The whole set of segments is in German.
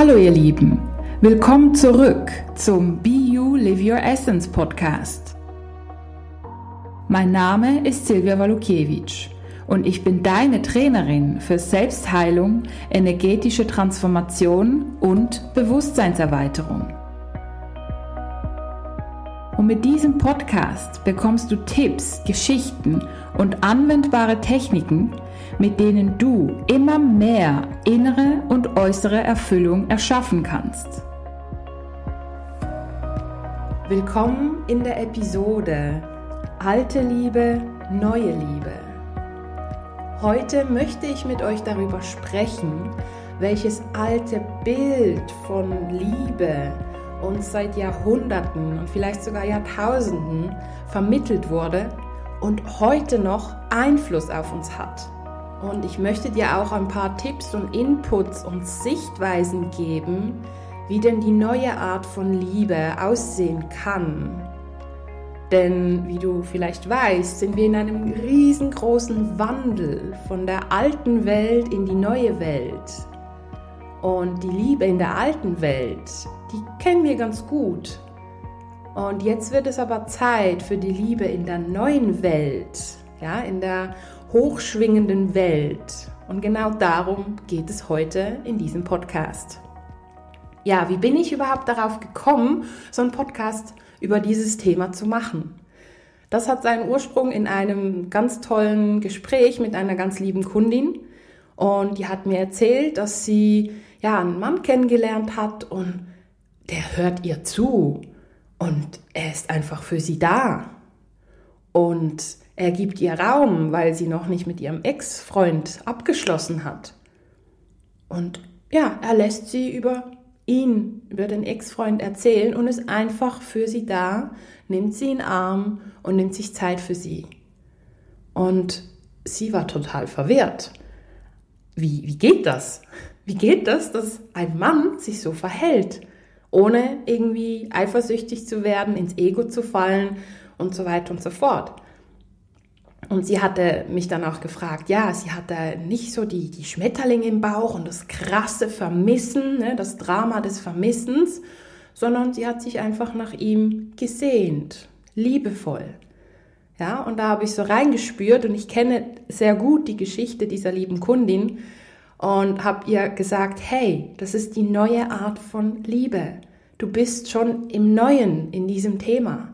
Hallo ihr Lieben, willkommen zurück zum Be You Live Your Essence Podcast. Mein Name ist Silvia Walukiewicz und ich bin deine Trainerin für Selbstheilung, energetische Transformation und Bewusstseinserweiterung. Und mit diesem Podcast bekommst du Tipps, Geschichten und anwendbare Techniken, mit denen du immer mehr innere und äußere Erfüllung erschaffen kannst. Willkommen in der Episode Alte Liebe, neue Liebe. Heute möchte ich mit euch darüber sprechen, welches alte Bild von Liebe uns seit Jahrhunderten und vielleicht sogar Jahrtausenden vermittelt wurde und heute noch Einfluss auf uns hat. Und ich möchte dir auch ein paar Tipps und Inputs und Sichtweisen geben, wie denn die neue Art von Liebe aussehen kann. Denn wie du vielleicht weißt, sind wir in einem riesengroßen Wandel von der alten Welt in die neue Welt. Und die Liebe in der alten Welt, die kennen wir ganz gut. Und jetzt wird es aber Zeit für die Liebe in der neuen Welt, ja, in der hochschwingenden Welt. Und genau darum geht es heute in diesem Podcast. Ja, wie bin ich überhaupt darauf gekommen, so einen Podcast über dieses Thema zu machen? Das hat seinen Ursprung in einem ganz tollen Gespräch mit einer ganz lieben Kundin. Und die hat mir erzählt, dass sie ja einen Mann kennengelernt hat und der hört ihr zu und er ist einfach für sie da. Und er gibt ihr Raum, weil sie noch nicht mit ihrem Ex-Freund abgeschlossen hat. Und ja, er lässt sie über ihn, über den Ex-Freund erzählen und ist einfach für sie da, nimmt sie in den Arm und nimmt sich Zeit für sie. Und sie war total verwirrt. Wie, wie geht das? Wie geht das, dass ein Mann sich so verhält, ohne irgendwie eifersüchtig zu werden, ins Ego zu fallen und so weiter und so fort? Und sie hatte mich dann auch gefragt, ja, sie hatte nicht so die, die Schmetterlinge im Bauch und das krasse Vermissen, ne, das Drama des Vermissens, sondern sie hat sich einfach nach ihm gesehnt, liebevoll. Ja, und da habe ich so reingespürt und ich kenne sehr gut die Geschichte dieser lieben Kundin und habe ihr gesagt, hey, das ist die neue Art von Liebe. Du bist schon im Neuen in diesem Thema.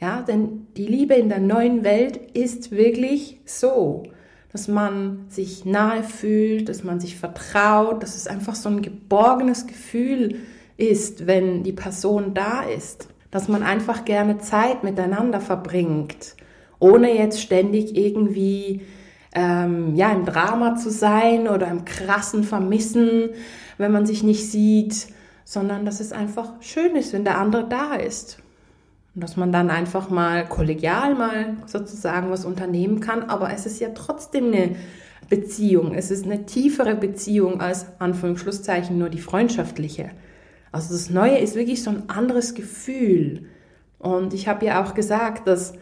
Ja, denn die Liebe in der neuen Welt ist wirklich so, dass man sich nahe fühlt, dass man sich vertraut, dass es einfach so ein geborgenes Gefühl ist, wenn die Person da ist, dass man einfach gerne Zeit miteinander verbringt, ohne jetzt ständig irgendwie ähm, ja im Drama zu sein oder im krassen Vermissen, wenn man sich nicht sieht, sondern dass es einfach schön ist, wenn der andere da ist und dass man dann einfach mal kollegial mal sozusagen was unternehmen kann, aber es ist ja trotzdem eine Beziehung. Es ist eine tiefere Beziehung als Anführungsschlusszeichen nur die freundschaftliche. Also das Neue ist wirklich so ein anderes Gefühl. Und ich habe ja auch gesagt, dass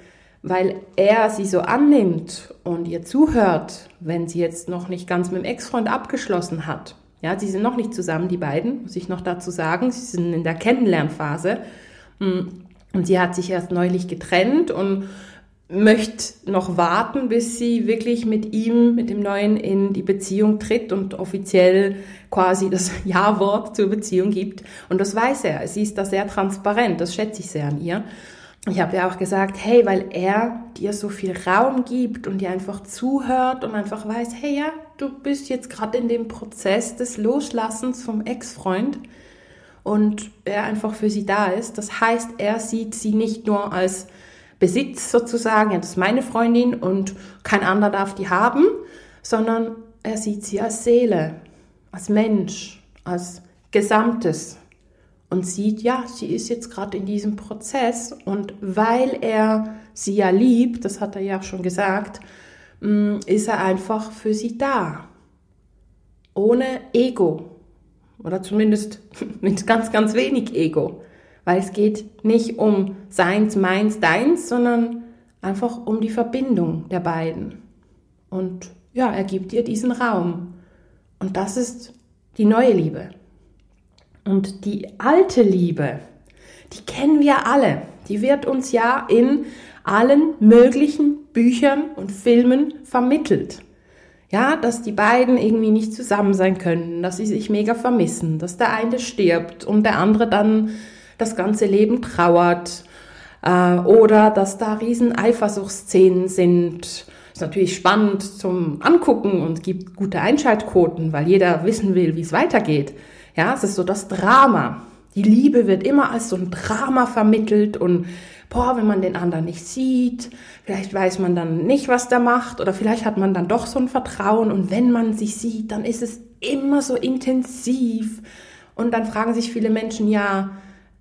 weil er sie so annimmt und ihr zuhört, wenn sie jetzt noch nicht ganz mit dem Ex-Freund abgeschlossen hat. Ja, sie sind noch nicht zusammen, die beiden, muss ich noch dazu sagen. Sie sind in der Kennenlernphase. Hm. Und sie hat sich erst neulich getrennt und möchte noch warten, bis sie wirklich mit ihm, mit dem Neuen in die Beziehung tritt und offiziell quasi das Ja-Wort zur Beziehung gibt. Und das weiß er. Sie ist da sehr transparent. Das schätze ich sehr an ihr. Ich habe ja auch gesagt, hey, weil er dir so viel Raum gibt und dir einfach zuhört und einfach weiß, hey ja, du bist jetzt gerade in dem Prozess des Loslassens vom Ex-Freund und er einfach für sie da ist. Das heißt, er sieht sie nicht nur als Besitz sozusagen, das ist meine Freundin und kein anderer darf die haben, sondern er sieht sie als Seele, als Mensch, als Gesamtes und sieht, ja, sie ist jetzt gerade in diesem Prozess und weil er sie ja liebt, das hat er ja schon gesagt, mm, ist er einfach für sie da. Ohne Ego, oder zumindest mit ganz, ganz wenig Ego. Weil es geht nicht um seins, meins, deins, sondern einfach um die Verbindung der beiden. Und ja, er gibt dir diesen Raum. Und das ist die neue Liebe. Und die alte Liebe, die kennen wir alle. Die wird uns ja in allen möglichen Büchern und Filmen vermittelt. Ja, dass die beiden irgendwie nicht zusammen sein können, dass sie sich mega vermissen, dass der eine stirbt und der andere dann das ganze Leben trauert. Äh, oder dass da riesen Eifersuchtsszenen sind. Ist natürlich spannend zum Angucken und gibt gute Einschaltquoten, weil jeder wissen will, wie es weitergeht. Ja, es ist so das Drama. Die Liebe wird immer als so ein Drama vermittelt und boah, wenn man den anderen nicht sieht, vielleicht weiß man dann nicht, was der macht oder vielleicht hat man dann doch so ein Vertrauen und wenn man sich sieht, dann ist es immer so intensiv und dann fragen sich viele Menschen, ja,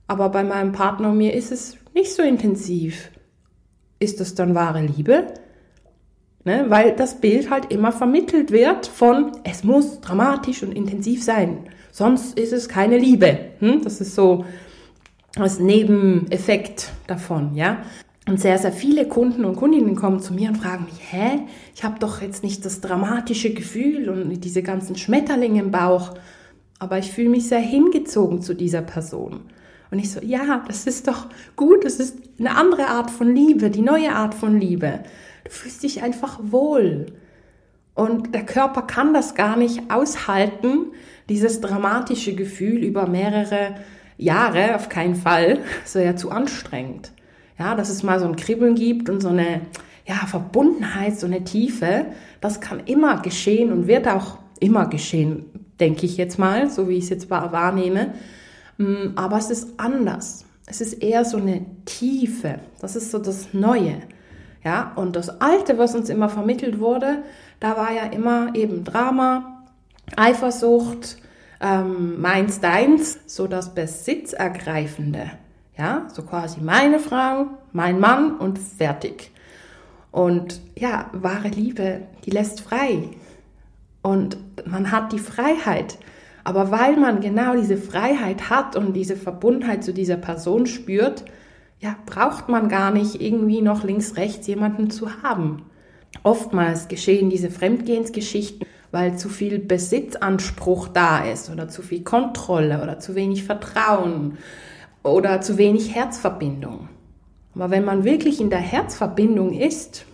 aber bei meinem Partner und mir ist es nicht so intensiv. Ist das dann wahre Liebe? Ne? Weil das Bild halt immer vermittelt wird von, es muss dramatisch und intensiv sein, sonst ist es keine Liebe. Hm? Das ist so als Nebeneffekt davon, ja. Und sehr, sehr viele Kunden und Kundinnen kommen zu mir und fragen mich, hä, ich habe doch jetzt nicht das dramatische Gefühl und diese ganzen Schmetterlinge im Bauch, aber ich fühle mich sehr hingezogen zu dieser Person. Und ich so, ja, das ist doch gut, das ist eine andere Art von Liebe, die neue Art von Liebe. Du fühlst dich einfach wohl. Und der Körper kann das gar nicht aushalten, dieses dramatische Gefühl über mehrere Jahre, auf keinen Fall. Das wäre ja zu anstrengend. Ja, dass es mal so ein Kribbeln gibt und so eine ja, Verbundenheit, so eine Tiefe, das kann immer geschehen und wird auch immer geschehen, denke ich jetzt mal, so wie ich es jetzt wahrnehme. Mm, aber es ist anders. Es ist eher so eine Tiefe. Das ist so das Neue. Ja, und das Alte, was uns immer vermittelt wurde, da war ja immer eben Drama, Eifersucht, ähm, meins, deins, so das Besitzergreifende. Ja, so quasi meine Frau, mein Mann und fertig. Und ja, wahre Liebe, die lässt frei. Und man hat die Freiheit. Aber weil man genau diese Freiheit hat und diese Verbundenheit zu dieser Person spürt, ja, braucht man gar nicht irgendwie noch links, rechts jemanden zu haben. Oftmals geschehen diese Fremdgehensgeschichten, weil zu viel Besitzanspruch da ist oder zu viel Kontrolle oder zu wenig Vertrauen oder zu wenig Herzverbindung. Aber wenn man wirklich in der Herzverbindung ist,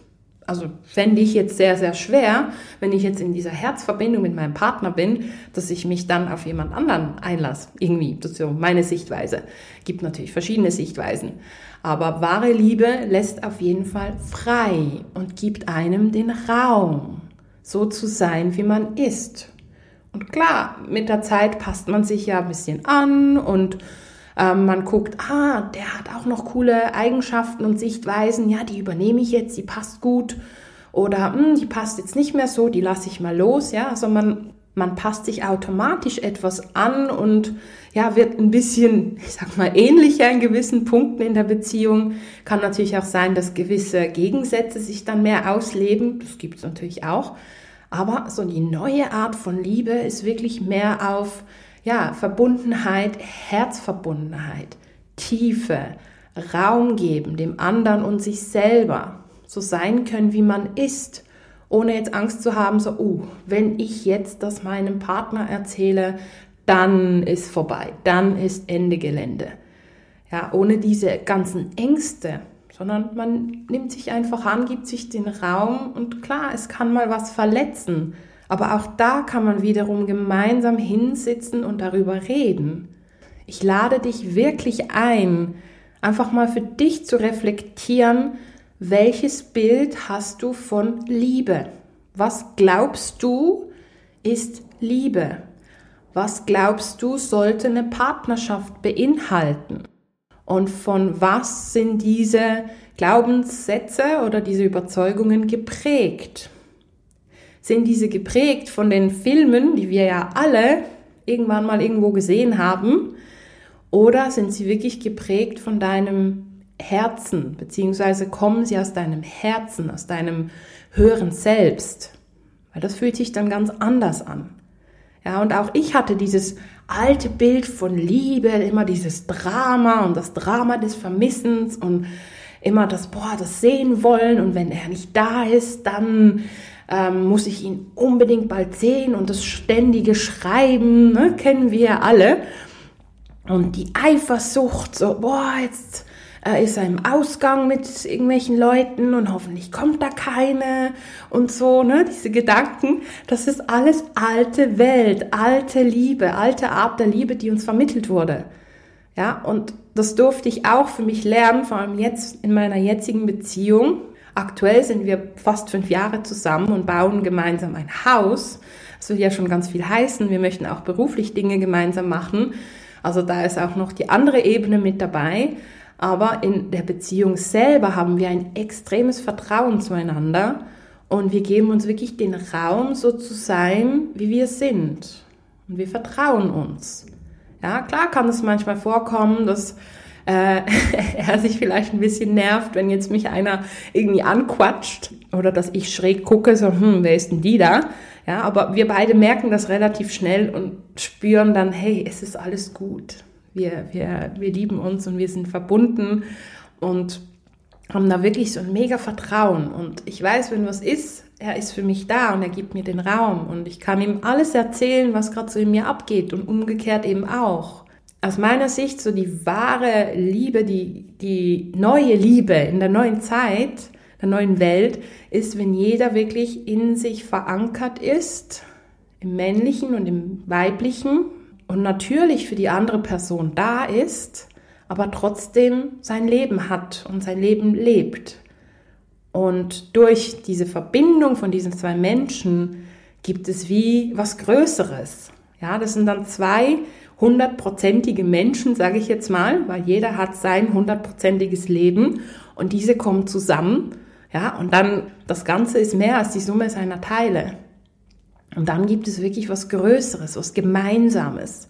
also fände ich jetzt sehr, sehr schwer, wenn ich jetzt in dieser Herzverbindung mit meinem Partner bin, dass ich mich dann auf jemand anderen einlasse. Irgendwie, das ist so meine Sichtweise. Gibt natürlich verschiedene Sichtweisen. Aber wahre Liebe lässt auf jeden Fall frei und gibt einem den Raum, so zu sein, wie man ist. Und klar, mit der Zeit passt man sich ja ein bisschen an und ähm, man guckt, ah, der hat auch noch coole Eigenschaften und Sichtweisen, ja, die übernehme ich jetzt, die passt gut. Oder hm, die passt jetzt nicht mehr so, die lasse ich mal los, ja. Also man, man passt sich automatisch etwas an und ja, wird ein bisschen, ich sag mal, ähnlicher in gewissen Punkten in der Beziehung. Kann natürlich auch sein, dass gewisse Gegensätze sich dann mehr ausleben. Das gibt es natürlich auch. Aber so die neue Art von Liebe ist wirklich mehr auf ja, Verbundenheit, Herzverbundenheit, Tiefe, Raum geben, dem anderen und sich selber so sein können, wie man ist, ohne jetzt Angst zu haben, so, oh, wenn ich jetzt das meinem Partner erzähle, dann ist vorbei, dann ist Ende Gelände. Ja, ohne diese ganzen Ängste, sondern man nimmt sich einfach an, gibt sich den Raum und klar, es kann mal was verletzen, aber auch da kann man wiederum gemeinsam hinsitzen und darüber reden. Ich lade dich wirklich ein, einfach mal für dich zu reflektieren, welches Bild hast du von Liebe? Was glaubst du ist Liebe? Was glaubst du sollte eine Partnerschaft beinhalten? Und von was sind diese Glaubenssätze oder diese Überzeugungen geprägt? sind diese geprägt von den Filmen, die wir ja alle irgendwann mal irgendwo gesehen haben, oder sind sie wirklich geprägt von deinem Herzen, beziehungsweise kommen sie aus deinem Herzen, aus deinem höheren Selbst? Weil das fühlt sich dann ganz anders an. Ja, und auch ich hatte dieses alte Bild von Liebe, immer dieses Drama und das Drama des Vermissens und immer das, boah, das sehen wollen und wenn er nicht da ist, dann ähm, muss ich ihn unbedingt bald sehen und das ständige Schreiben, ne, kennen wir alle. Und die Eifersucht, so, boah, jetzt äh, ist er im Ausgang mit irgendwelchen Leuten und hoffentlich kommt da keine und so, ne? Diese Gedanken, das ist alles alte Welt, alte Liebe, alte Art der Liebe, die uns vermittelt wurde. Ja, und das durfte ich auch für mich lernen, vor allem jetzt in meiner jetzigen Beziehung. Aktuell sind wir fast fünf Jahre zusammen und bauen gemeinsam ein Haus. Das will ja schon ganz viel heißen. Wir möchten auch beruflich Dinge gemeinsam machen. Also da ist auch noch die andere Ebene mit dabei. Aber in der Beziehung selber haben wir ein extremes Vertrauen zueinander und wir geben uns wirklich den Raum, so zu sein, wie wir sind. Und wir vertrauen uns. Ja, klar kann es manchmal vorkommen, dass äh, er sich vielleicht ein bisschen nervt, wenn jetzt mich einer irgendwie anquatscht oder dass ich schräg gucke, so, hm, wer ist denn die da? Ja, aber wir beide merken das relativ schnell und spüren dann, hey, es ist alles gut. Wir, wir, wir lieben uns und wir sind verbunden und haben da wirklich so ein mega Vertrauen. Und ich weiß, wenn was ist, er ist für mich da und er gibt mir den Raum und ich kann ihm alles erzählen, was gerade so in mir abgeht und umgekehrt eben auch. Aus meiner Sicht so die wahre Liebe, die, die neue Liebe in der neuen Zeit, der neuen Welt, ist, wenn jeder wirklich in sich verankert ist, im männlichen und im weiblichen und natürlich für die andere Person da ist, aber trotzdem sein Leben hat und sein Leben lebt. Und durch diese Verbindung von diesen zwei Menschen gibt es wie was Größeres. Ja, das sind dann zwei hundertprozentige Menschen, sage ich jetzt mal, weil jeder hat sein hundertprozentiges Leben und diese kommen zusammen. Ja, und dann das Ganze ist mehr als die Summe seiner Teile. Und dann gibt es wirklich was Größeres, was Gemeinsames.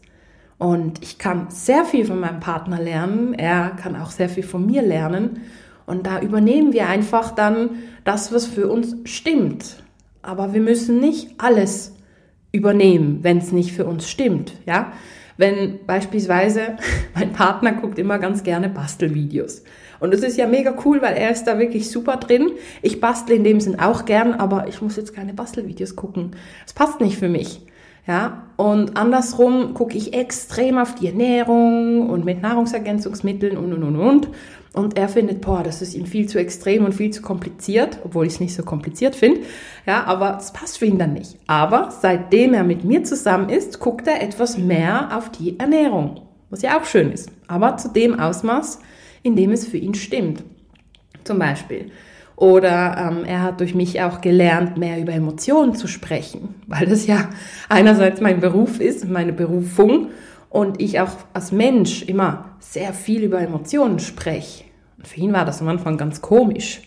Und ich kann sehr viel von meinem Partner lernen. Er kann auch sehr viel von mir lernen. Und da übernehmen wir einfach dann das, was für uns stimmt. Aber wir müssen nicht alles übernehmen, wenn es nicht für uns stimmt. Ja, wenn beispielsweise mein Partner guckt immer ganz gerne Bastelvideos. Und das ist ja mega cool, weil er ist da wirklich super drin. Ich bastle in dem Sinn auch gern, aber ich muss jetzt keine Bastelvideos gucken. Es passt nicht für mich. Ja, und andersrum gucke ich extrem auf die Ernährung und mit Nahrungsergänzungsmitteln und, und, und, und. Und er findet, boah, das ist ihm viel zu extrem und viel zu kompliziert, obwohl ich es nicht so kompliziert finde. Ja, aber es passt für ihn dann nicht. Aber seitdem er mit mir zusammen ist, guckt er etwas mehr auf die Ernährung, was ja auch schön ist. Aber zu dem Ausmaß, in dem es für ihn stimmt. Zum Beispiel. Oder ähm, er hat durch mich auch gelernt, mehr über Emotionen zu sprechen, weil das ja einerseits mein Beruf ist, meine Berufung und ich auch als Mensch immer sehr viel über Emotionen spreche. Und für ihn war das am Anfang ganz komisch.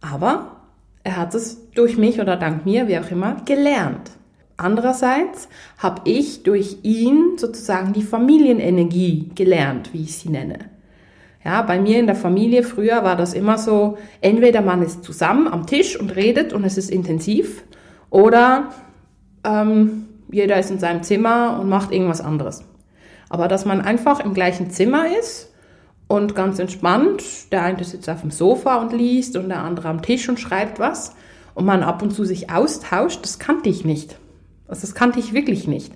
Aber er hat es durch mich oder dank mir, wie auch immer, gelernt. Andererseits habe ich durch ihn sozusagen die Familienenergie gelernt, wie ich sie nenne. Ja, bei mir in der Familie früher war das immer so, entweder man ist zusammen am Tisch und redet und es ist intensiv oder ähm, jeder ist in seinem Zimmer und macht irgendwas anderes. Aber dass man einfach im gleichen Zimmer ist und ganz entspannt, der eine sitzt auf dem Sofa und liest und der andere am Tisch und schreibt was und man ab und zu sich austauscht, das kannte ich nicht. Also das kannte ich wirklich nicht.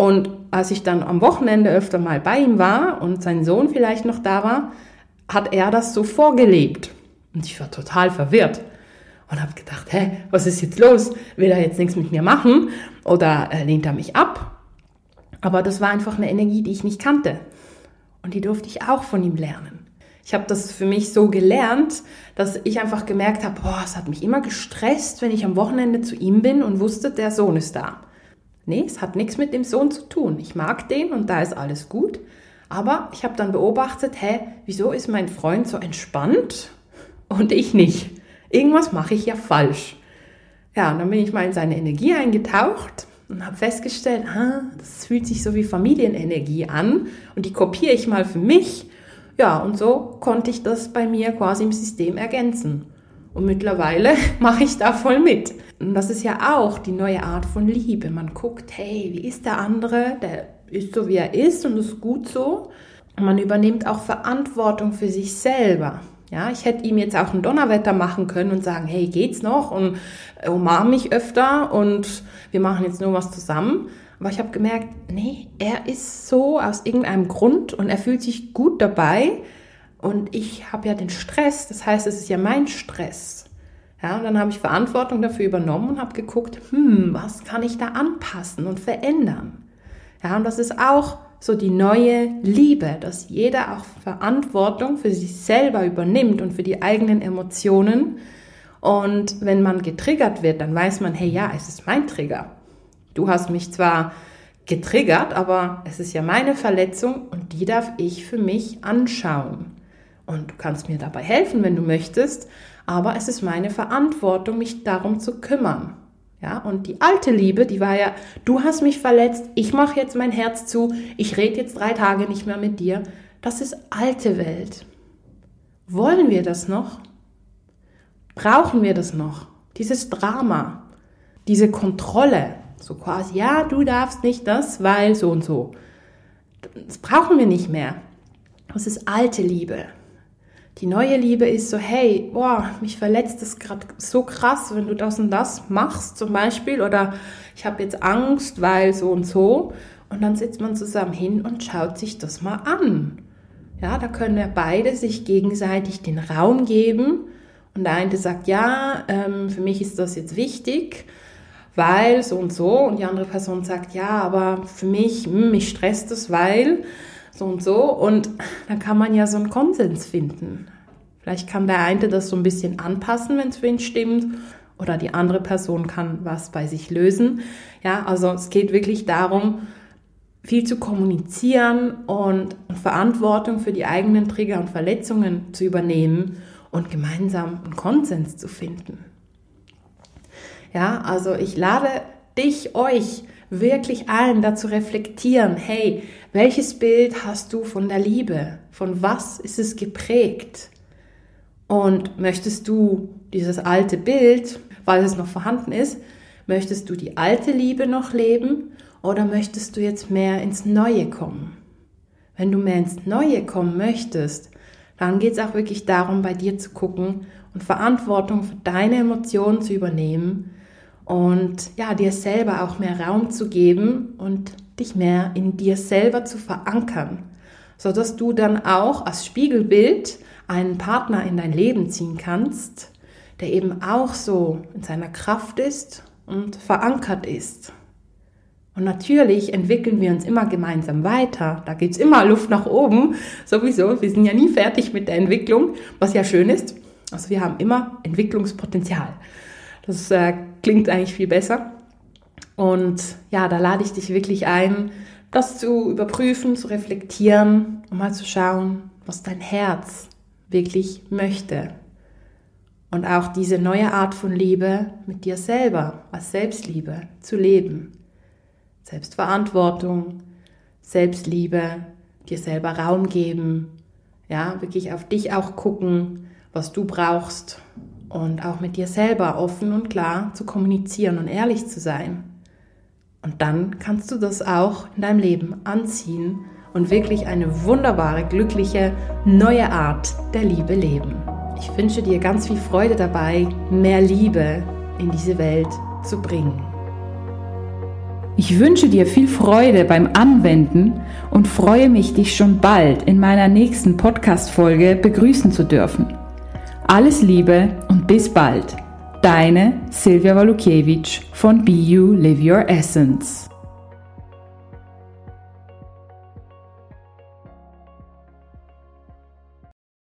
Und als ich dann am Wochenende öfter mal bei ihm war und sein Sohn vielleicht noch da war, hat er das so vorgelebt. Und ich war total verwirrt und habe gedacht, hä, was ist jetzt los? Will er jetzt nichts mit mir machen oder äh, lehnt er mich ab? Aber das war einfach eine Energie, die ich nicht kannte. Und die durfte ich auch von ihm lernen. Ich habe das für mich so gelernt, dass ich einfach gemerkt habe, boah, es hat mich immer gestresst, wenn ich am Wochenende zu ihm bin und wusste, der Sohn ist da. Nee, es hat nichts mit dem Sohn zu tun. Ich mag den und da ist alles gut. Aber ich habe dann beobachtet, hä, wieso ist mein Freund so entspannt und ich nicht? Irgendwas mache ich ja falsch. Ja, und dann bin ich mal in seine Energie eingetaucht und habe festgestellt, ah, das fühlt sich so wie Familienenergie an und die kopiere ich mal für mich. Ja, und so konnte ich das bei mir quasi im System ergänzen. Und mittlerweile mache ich da voll mit. Und das ist ja auch die neue Art von Liebe. Man guckt, hey, wie ist der andere? Der ist so, wie er ist und ist gut so. Und man übernimmt auch Verantwortung für sich selber. Ja, ich hätte ihm jetzt auch ein Donnerwetter machen können und sagen, hey, geht's noch? Und umarm mich öfter und wir machen jetzt nur was zusammen. Aber ich habe gemerkt, nee, er ist so aus irgendeinem Grund und er fühlt sich gut dabei. Und ich habe ja den Stress, das heißt, es ist ja mein Stress. Ja, und dann habe ich Verantwortung dafür übernommen und habe geguckt, hm, was kann ich da anpassen und verändern? Ja, und das ist auch so die neue Liebe, dass jeder auch Verantwortung für sich selber übernimmt und für die eigenen Emotionen. Und wenn man getriggert wird, dann weiß man, hey, ja, es ist mein Trigger. Du hast mich zwar getriggert, aber es ist ja meine Verletzung und die darf ich für mich anschauen. Und du kannst mir dabei helfen, wenn du möchtest, aber es ist meine Verantwortung, mich darum zu kümmern. Ja, und die alte Liebe, die war ja, du hast mich verletzt, ich mache jetzt mein Herz zu, ich rede jetzt drei Tage nicht mehr mit dir. Das ist alte Welt. Wollen wir das noch? Brauchen wir das noch? Dieses Drama, diese Kontrolle, so quasi, ja, du darfst nicht das, weil so und so. Das brauchen wir nicht mehr. Das ist alte Liebe. Die neue Liebe ist so, hey, boah, mich verletzt das gerade so krass, wenn du das und das machst zum Beispiel. Oder ich habe jetzt Angst, weil so und so. Und dann sitzt man zusammen hin und schaut sich das mal an. Ja, da können wir beide sich gegenseitig den Raum geben. Und der eine sagt, ja, ähm, für mich ist das jetzt wichtig, weil so und so. Und die andere Person sagt, ja, aber für mich, mh, hm, mich stresst das, weil so und so. Und dann kann man ja so einen Konsens finden. Vielleicht kann der eine das so ein bisschen anpassen, wenn es für ihn stimmt. Oder die andere Person kann was bei sich lösen. Ja, also es geht wirklich darum, viel zu kommunizieren und Verantwortung für die eigenen Trigger und Verletzungen zu übernehmen und gemeinsam einen Konsens zu finden. Ja, also ich lade dich, euch wirklich allen dazu reflektieren, hey, welches Bild hast du von der Liebe? Von was ist es geprägt? Und möchtest du dieses alte Bild, weil es noch vorhanden ist, möchtest du die alte Liebe noch leben oder möchtest du jetzt mehr ins Neue kommen? Wenn du mehr ins Neue kommen möchtest, dann geht es auch wirklich darum, bei dir zu gucken und Verantwortung für deine Emotionen zu übernehmen und ja, dir selber auch mehr Raum zu geben und dich mehr in dir selber zu verankern, so dass du dann auch als Spiegelbild einen Partner in dein Leben ziehen kannst, der eben auch so in seiner Kraft ist und verankert ist. Und natürlich entwickeln wir uns immer gemeinsam weiter. Da gibt es immer Luft nach oben. Sowieso, wir sind ja nie fertig mit der Entwicklung, was ja schön ist. Also wir haben immer Entwicklungspotenzial. Das äh, klingt eigentlich viel besser. Und ja, da lade ich dich wirklich ein, das zu überprüfen, zu reflektieren, um mal zu schauen, was dein Herz wirklich möchte. Und auch diese neue Art von Liebe mit dir selber, als Selbstliebe zu leben. Selbstverantwortung, Selbstliebe, dir selber Raum geben, ja, wirklich auf dich auch gucken, was du brauchst und auch mit dir selber offen und klar zu kommunizieren und ehrlich zu sein. Und dann kannst du das auch in deinem Leben anziehen und wirklich eine wunderbare, glückliche, neue Art der Liebe leben. Ich wünsche dir ganz viel Freude dabei, mehr Liebe in diese Welt zu bringen. Ich wünsche dir viel Freude beim Anwenden und freue mich, dich schon bald in meiner nächsten Podcast-Folge begrüßen zu dürfen. Alles Liebe und bis bald. Deine Silvia Walukiewicz von Be You Live Your Essence.